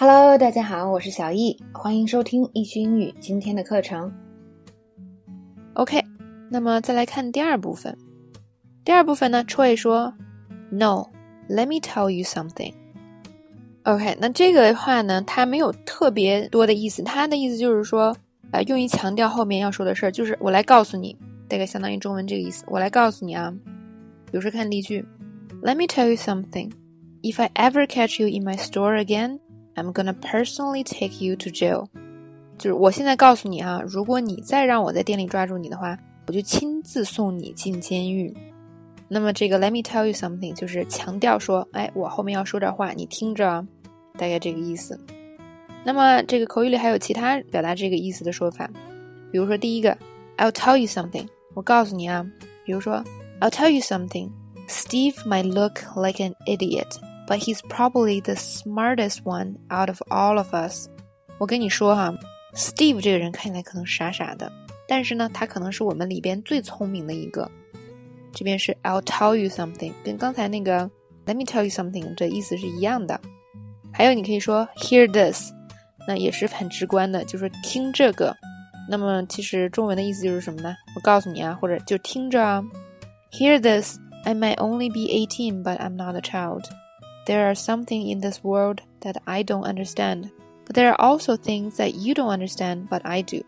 Hello，大家好，我是小易，欢迎收听易趣英语今天的课程。OK，那么再来看第二部分。第二部分呢，Troy 说：“No，let me tell you something。” OK，那这个的话呢，它没有特别多的意思，它的意思就是说，呃，用于强调后面要说的事儿，就是我来告诉你，大概相当于中文这个意思。我来告诉你啊，比如说看例句：“Let me tell you something. If I ever catch you in my store again。” I'm gonna personally take you to jail，就是我现在告诉你啊，如果你再让我在店里抓住你的话，我就亲自送你进监狱。那么这个 Let me tell you something 就是强调说，哎，我后面要说点话，你听着，大概这个意思。那么这个口语里还有其他表达这个意思的说法，比如说第一个，I'll tell you something，我告诉你啊，比如说 I'll tell you something，Steve might look like an idiot。But he's probably the smartest one out of all of us。我跟你说哈，Steve 这个人看起来可能傻傻的，但是呢，他可能是我们里边最聪明的一个。这边是 I'll tell you something，跟刚才那个 Let me tell you something 这意思是一样的。还有你可以说 Hear this，那也是很直观的，就是听这个。那么其实中文的意思就是什么呢？我告诉你啊，或者就听着啊。Hear this. I might only be eighteen, but I'm not a child. There are something in this world that I don't understand, but there are also things that you don't understand, but I do.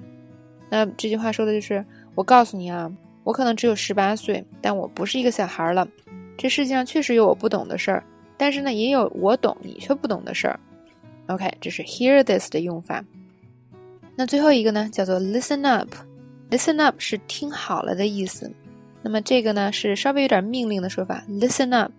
那这句话说的就是，我告诉你啊，我可能只有十八岁，但我不是一个小孩了。这世界上确实有我不懂的事儿，但是呢，也有我懂你却不懂的事儿。OK，这是 hear this 的用法。那最后一个呢，叫做 listen up。listen up 是听好了的意思。那么这个呢，是稍微有点命令的说法，listen up。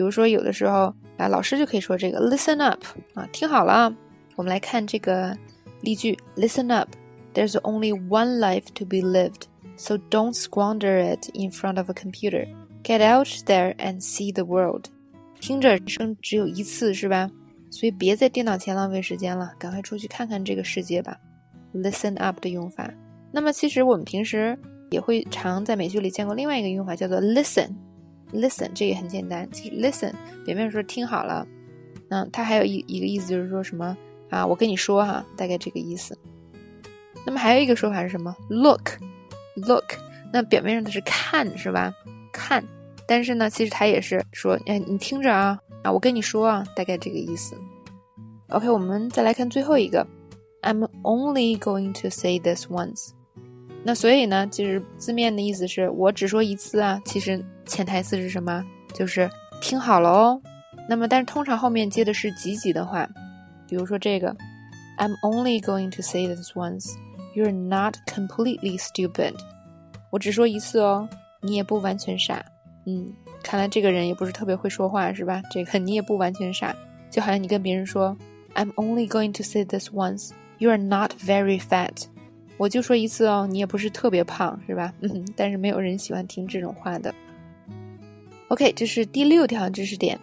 比如说，有的时候啊，老师就可以说这个 “listen up” 啊，听好了啊。我们来看这个例句：“Listen up, there's only one life to be lived, so don't squander it in front of a computer. Get out there and see the world.” 听着，人生只有一次，是吧？所以别在电脑前浪费时间了，赶快出去看看这个世界吧。“Listen up” 的用法。那么，其实我们平时也会常在美剧里见过另外一个用法，叫做 “listen”。Listen，这也很简单。其实 listen 表面说听好了，嗯，它还有一一个意思就是说什么啊？我跟你说哈，大概这个意思。那么还有一个说法是什么？Look，look，那表面上它是看是吧？看，但是呢，其实它也是说，哎，你听着啊，啊，我跟你说啊，大概这个意思。OK，我们再来看最后一个，I'm only going to say this once。那所以呢，其实字面的意思是我只说一次啊。其实潜台词是什么？就是听好了哦。那么，但是通常后面接的是积极的话，比如说这个，I'm only going to say this once. You're not completely stupid. 我只说一次哦，你也不完全傻。嗯，看来这个人也不是特别会说话，是吧？这个你也不完全傻，就好像你跟别人说，I'm only going to say this once. You're not very fat. 我就说一次哦，你也不是特别胖，是吧？嗯，但是没有人喜欢听这种话的。OK，这是第六条知识点。